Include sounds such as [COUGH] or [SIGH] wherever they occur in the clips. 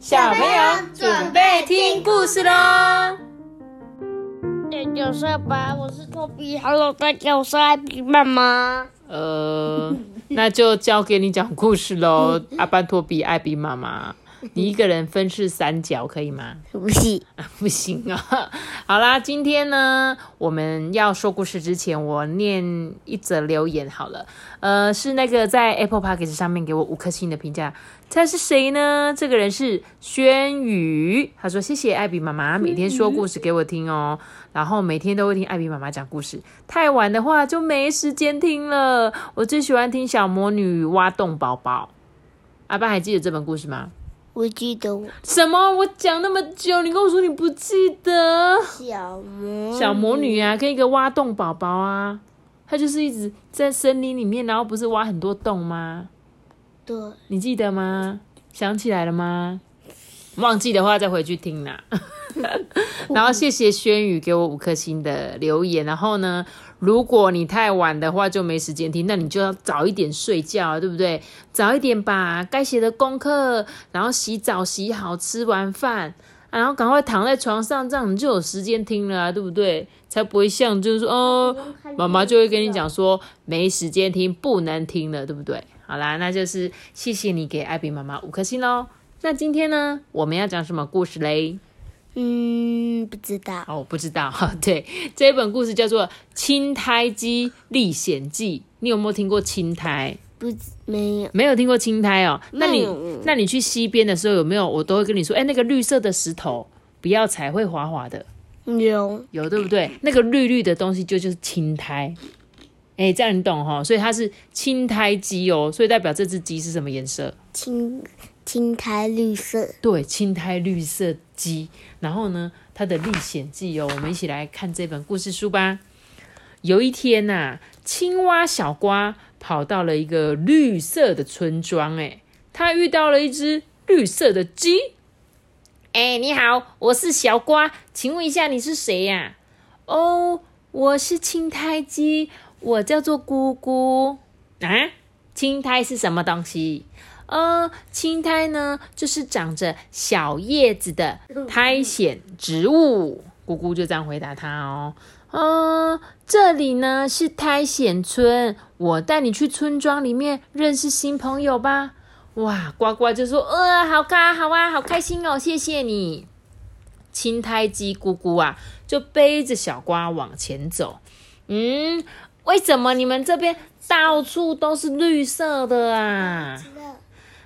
小朋友准备听故事喽！大家好吧，我是托比。Hello，大家好，我是艾比妈妈。呃，那就交给你讲故事喽，[LAUGHS] 阿班托比、艾比妈妈。[LAUGHS] 你一个人分饰三角可以吗？[LAUGHS] [LAUGHS] 不行啊，不行啊！好啦，今天呢，我们要说故事之前，我念一则留言好了。呃，是那个在 Apple Podcast 上面给我五颗星的评价，他是谁呢？这个人是轩宇，他说谢谢艾比妈妈每天说故事给我听哦，然后每天都会听艾比妈妈讲故事，太晚的话就没时间听了。我最喜欢听小魔女挖洞宝宝。阿爸还记得这本故事吗？我记得我什么？我讲那么久，你跟我说你不记得？小魔小魔女啊，跟一个挖洞宝宝啊，她就是一直在森林里面，然后不是挖很多洞吗？对，你记得吗？想起来了吗？忘记的话再回去听啦。[LAUGHS] 然后谢谢轩宇给我五颗星的留言。然后呢，如果你太晚的话就没时间听，那你就要早一点睡觉，对不对？早一点把该写的功课，然后洗澡洗好，吃完饭，然后赶快躺在床上，这样你就有时间听了，对不对？才不会像就是说，哦，妈妈就会跟你讲说没时间听，不能听了，对不对？好啦，那就是谢谢你给艾比妈妈五颗星喽。那今天呢，我们要讲什么故事嘞？嗯，不知道。哦，不知道。[LAUGHS] 对，这一本故事叫做《青苔鸡历险记》。你有没有听过青苔？不，没有。没有听过青苔哦。那你，那你去溪边的时候有没有？我都会跟你说，哎，那个绿色的石头不要踩，会滑滑的。有，有，对不对？那个绿绿的东西就就是青苔。哎，这样你懂哈？所以它是青苔鸡哦，所以代表这只鸡是什么颜色？青青苔绿色。对，青苔绿色鸡。然后呢，它的历险记哦，我们一起来看这本故事书吧。有一天呐，青蛙小瓜跑到了一个绿色的村庄，哎，他遇到了一只绿色的鸡。哎，你好，我是小瓜，请问一下你是谁呀？哦，我是青苔鸡。我叫做姑姑啊，青苔是什么东西？呃，青苔呢，就是长着小叶子的苔藓植物。姑姑就这样回答他哦。嗯，这里呢是苔藓村，我带你去村庄里面认识新朋友吧。哇，呱呱就说，呃，好啊，好啊，好开心哦，谢谢你。青苔鸡姑姑啊，就背着小瓜往前走。嗯。为什么你们这边到处都是绿色的啊？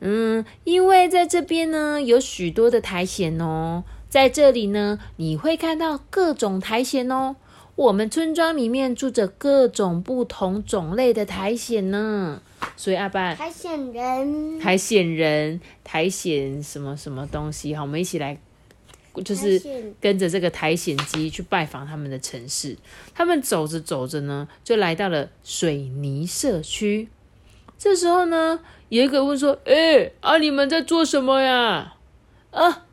嗯，因为在这边呢有许多的苔藓哦，在这里呢你会看到各种苔藓哦。我们村庄里面住着各种不同种类的苔藓呢，所以阿爸苔藓人，苔藓人，苔藓什么什么东西？好，我们一起来。就是跟着这个苔藓机去拜访他们的城市。他们走着走着呢，就来到了水泥社区。这时候呢，有一个问说：“哎，啊，你们在做什么呀？”啊，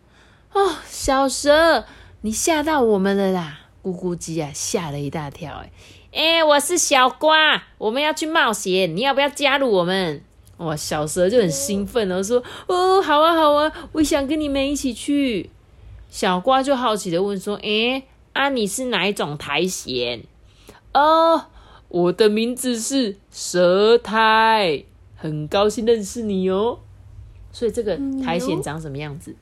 哦，小蛇，你吓到我们了啦！咕咕鸡啊，吓了一大跳。哎，哎，我是小瓜，我们要去冒险，你要不要加入我们？哇，小蛇就很兴奋了，说：“哦，好啊，好啊，我想跟你们一起去。”小瓜就好奇的问说：“诶，啊，你是哪一种苔藓？哦，我的名字是蛇苔，很高兴认识你哦。所以这个苔藓长什么样子？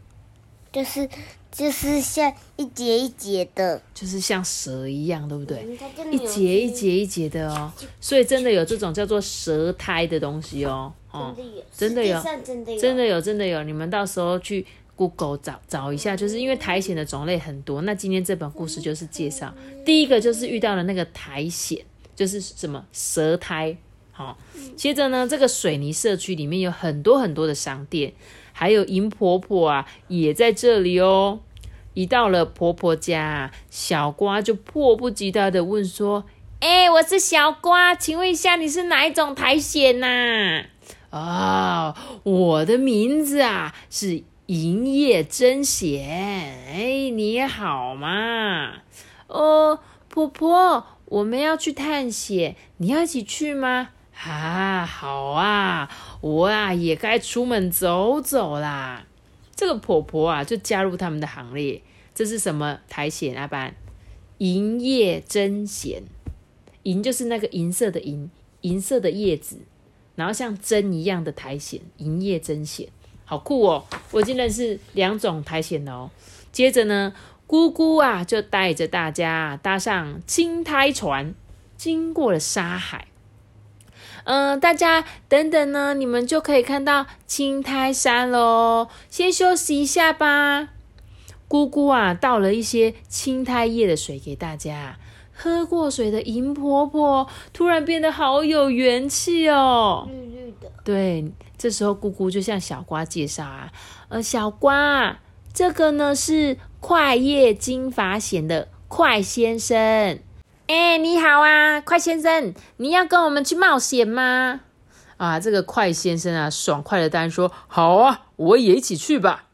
就是就是像一节一节的，就是像蛇一样，对不对？一节一节一节的哦。所以真的有这种叫做蛇苔的东西哦。哦，真的有，真的有，真的有，真的有。你们到时候去。Google 找找一下，就是因为苔藓的种类很多。那今天这本故事就是介绍第一个，就是遇到了那个苔藓，就是什么蛇苔。好，接着呢，这个水泥社区里面有很多很多的商店，还有银婆婆啊，也在这里哦。一到了婆婆家，小瓜就迫不及待的问说：“哎，我是小瓜，请问一下，你是哪一种苔藓呐？”啊，我的名字啊是。银叶真藓，哎，你好嘛？哦，婆婆，我们要去探险，你要一起去吗？啊，好啊，我啊也该出门走走啦。这个婆婆啊就加入他们的行列。这是什么苔藓？阿班，银叶针藓。银就是那个银色的银，银色的叶子，然后像针一样的苔藓，银叶针藓，好酷哦！我已经认识两种苔藓哦。接着呢，姑姑啊就带着大家搭上青苔船，经过了沙海。嗯，大家等等呢，你们就可以看到青苔山喽。先休息一下吧。姑姑啊，倒了一些青苔叶的水给大家。喝过水的银婆婆突然变得好有元气哦，绿绿的。对，这时候姑姑就向小瓜介绍啊，呃，小瓜，这个呢是快叶金发藓的快先生。哎，你好啊，快先生，你要跟我们去冒险吗？啊，这个快先生啊，爽快的答应说：“好啊，我也一起去吧。”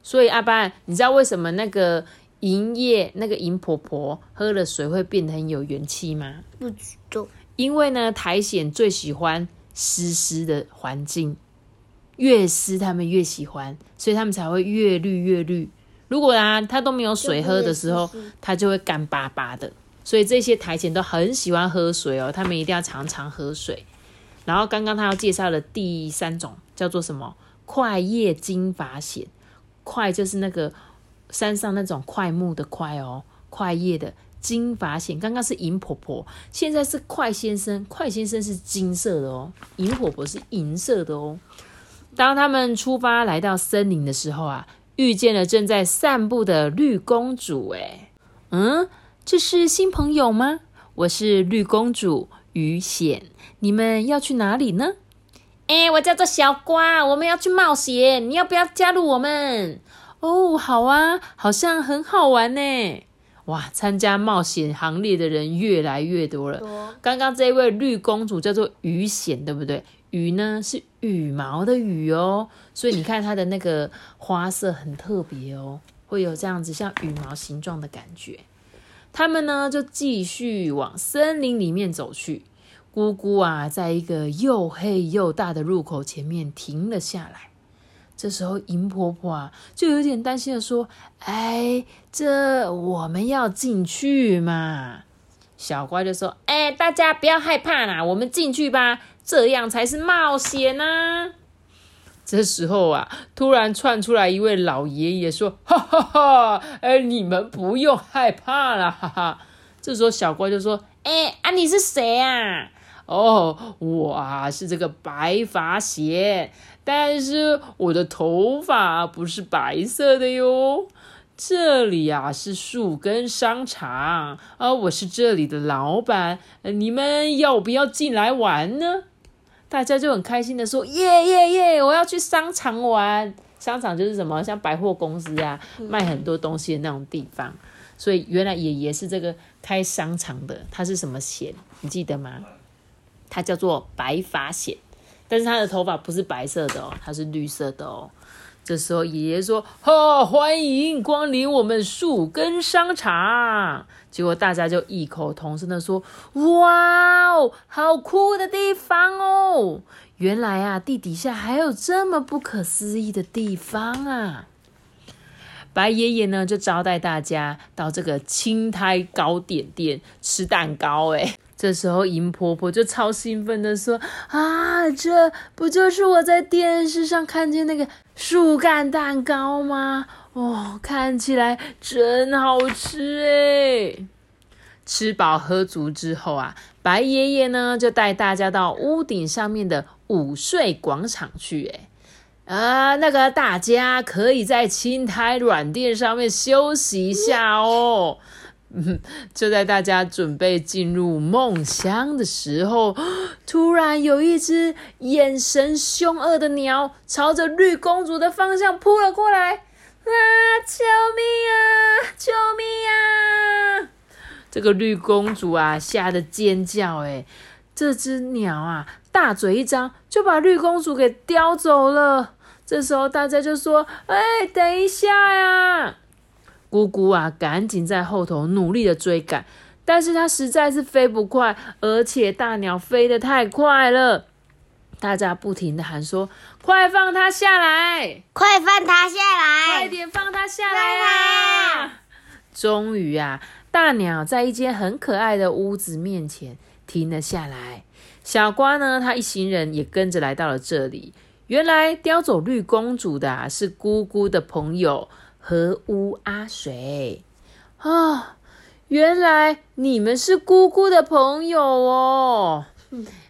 所以阿班，你知道为什么那个？银叶那个银婆婆喝了水会变得很有元气吗？不知道。因为呢，苔藓最喜欢湿湿的环境，越湿它们越喜欢，所以它们才会越绿越绿。如果啊它都没有水喝的时候，它就会干巴巴的。所以这些台前都很喜欢喝水哦，他们一定要常常喝水。然后刚刚他要介绍的第三种叫做什么？快叶金发藓，快就是那个。山上那种快木的快哦，快叶的金发藓，刚刚是银婆婆，现在是快先生，快先生是金色的哦，银婆婆是银色的哦。当他们出发来到森林的时候啊，遇见了正在散步的绿公主。哎，嗯，这是新朋友吗？我是绿公主鱼藓，你们要去哪里呢？哎，我叫做小瓜，我们要去冒险，你要不要加入我们？哦，好啊，好像很好玩呢！哇，参加冒险行列的人越来越多了。刚刚这位绿公主叫做鱼藓，对不对？羽呢是羽毛的羽哦，所以你看它的那个花色很特别哦，会有这样子像羽毛形状的感觉。他们呢就继续往森林里面走去。姑姑啊，在一个又黑又大的入口前面停了下来。这时候，银婆婆啊，就有点担心的说：“哎，这我们要进去嘛？”小乖就说：“哎，大家不要害怕啦，我们进去吧，这样才是冒险呢。”这时候啊，突然窜出来一位老爷爷说：“哈哈哈，哎，你们不用害怕了，哈哈。[LAUGHS] ”这时候，小乖就说：“哎啊，你是谁啊？”哦，我啊是这个白发藓，但是我的头发不是白色的哟。这里啊是树根商场啊，我是这里的老板，你们要不要进来玩呢？大家就很开心的说：耶耶耶！我要去商场玩。商场就是什么，像百货公司啊，卖很多东西的那种地方。所以原来爷爷是这个开商场的，他是什么险？你记得吗？他叫做白发险，但是他的头发不是白色的哦，它是绿色的哦。这时候爷爷说：“哈，欢迎光临我们树根商场。”结果大家就异口同声的说：“哇哦，好酷的地方哦！原来啊，地底下还有这么不可思议的地方啊！”白爷爷呢，就招待大家到这个青苔糕点店吃蛋糕，哎。这时候，银婆婆就超兴奋的说：“啊，这不就是我在电视上看见那个树干蛋糕吗？哦，看起来真好吃诶吃饱喝足之后啊，白爷爷呢就带大家到屋顶上面的午睡广场去。诶啊，那个大家可以在青苔软垫上面休息一下哦。[LAUGHS] ”，就在大家准备进入梦乡的时候，[GASPS] 突然有一只眼神凶恶的鸟朝着绿公主的方向扑了过来！啊！救命啊！救命啊！这个绿公主啊，吓得尖叫。哎，这只鸟啊，大嘴一张，就把绿公主给叼走了。这时候大家就说：“哎，等一下呀！”姑姑啊，赶紧在后头努力的追赶，但是它实在是飞不快，而且大鸟飞得太快了。大家不停的喊说：“快放它下来！快放它下来快来！点放它下来啊！”终于啊，大鸟在一间很可爱的屋子面前停了下来。小瓜呢，他一行人也跟着来到了这里。原来叼走绿公主的、啊、是姑姑的朋友和乌阿水啊。原来你们是姑姑的朋友哦。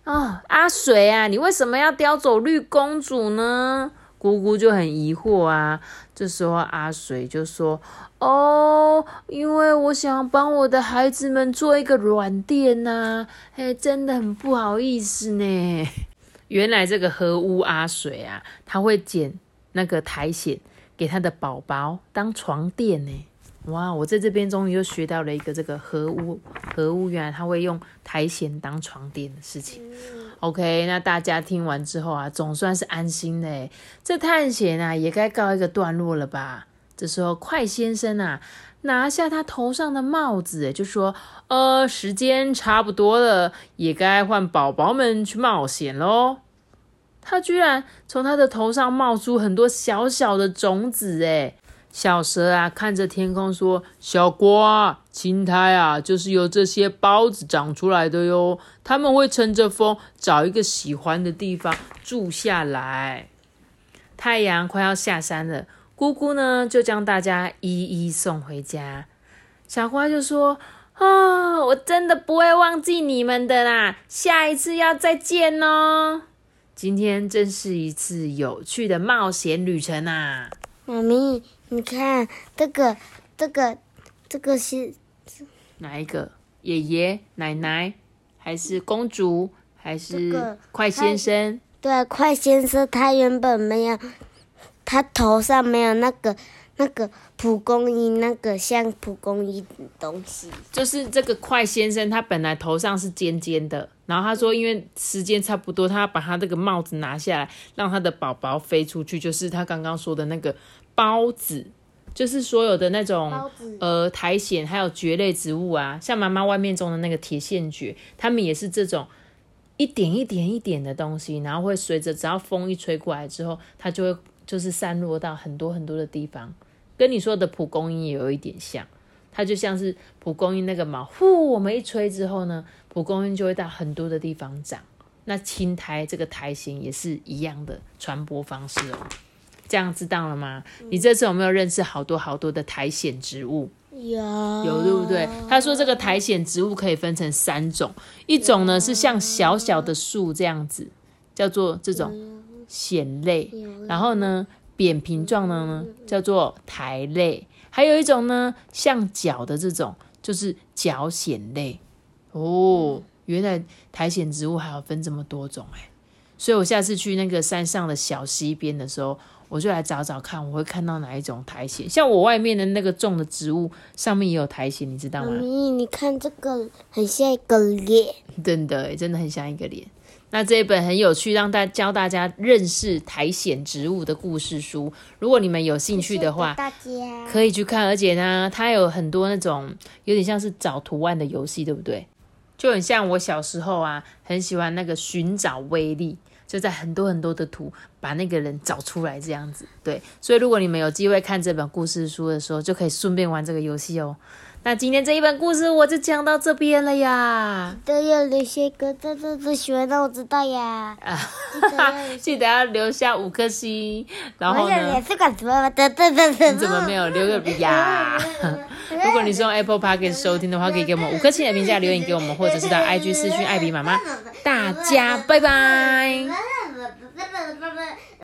哦，阿水啊，你为什么要叼走绿公主呢？姑姑就很疑惑啊。这时候阿水就说：“哦，因为我想帮我的孩子们做一个软垫呐、嘿，真的很不好意思呢。”原来这个河屋阿水啊，他会捡那个苔藓给他的宝宝当床垫呢。哇，我在这边终于又学到了一个这个河屋河屋，原来他会用苔藓当床垫的事情。OK，那大家听完之后啊，总算是安心嘞。这探险啊，也该告一个段落了吧？这时候，快先生啊，拿下他头上的帽子，就说：“呃，时间差不多了，也该换宝宝们去冒险喽。”他居然从他的头上冒出很多小小的种子，哎，小蛇啊，看着天空说：“小瓜，青苔啊，就是由这些孢子长出来的哟。他们会乘着风，找一个喜欢的地方住下来。”太阳快要下山了，姑姑呢就将大家一一送回家。小花就说：“啊、我真的不会忘记你们的啦，下一次要再见哦。”今天真是一次有趣的冒险旅程啊！妈咪，你看这个，这个，这个是哪一个？爷爷、奶奶，还是公主，还是快先生？对快先生，他原本没有，他头上没有那个那个蒲公英那个像蒲公英的东西。就是这个快先生，他本来头上是尖尖的，然后他说，因为时间差不多，他要把他这个帽子拿下来，让他的宝宝飞出去，就是他刚刚说的那个孢子，就是所有的那种呃苔藓，还有蕨类植物啊，像妈妈外面种的那个铁线蕨，它们也是这种一点一点一点的东西，然后会随着只要风一吹过来之后，它就会就是散落到很多很多的地方，跟你说的蒲公英也有一点像。它就像是蒲公英那个毛，呼，我们一吹之后呢，蒲公英就会到很多的地方长。那青苔这个苔藓也是一样的传播方式哦。这样知道了吗？你这次有没有认识好多好多的苔藓植物？有有对不对？他说这个苔藓植物可以分成三种，一种呢是像小小的树这样子，叫做这种藓类，然后呢扁平状的呢叫做苔类，还有一种呢像脚的这种就是脚藓类。哦，原来苔藓植物还有分这么多种哎，所以我下次去那个山上的小溪边的时候，我就来找找看，我会看到哪一种苔藓。像我外面的那个种的植物上面也有苔藓，你知道吗？妈咪，你看这个很像一个脸。[LAUGHS] 真的耶，真的很像一个脸。那这一本很有趣，让大教大家认识苔藓植物的故事书。如果你们有兴趣的话，大家可以去看。而且呢，它有很多那种有点像是找图案的游戏，对不对？就很像我小时候啊，很喜欢那个寻找威力，就在很多很多的图把那个人找出来这样子。对，所以如果你们有机会看这本故事书的时候，就可以顺便玩这个游戏哦。那今天这一本故事我就讲到这边了呀。都要留下一个赞赞最喜欢让我知道呀。啊，[LAUGHS] 记得要留下记得要留下五颗星，然后呢也？是管的怎么没有留个呀？[LAUGHS] 如果你是用 Apple Podcast 收听的话，可以给我们五颗星的评价留言给我们，或者是到 IG 私讯艾比妈妈。大家拜拜。ブブブブブ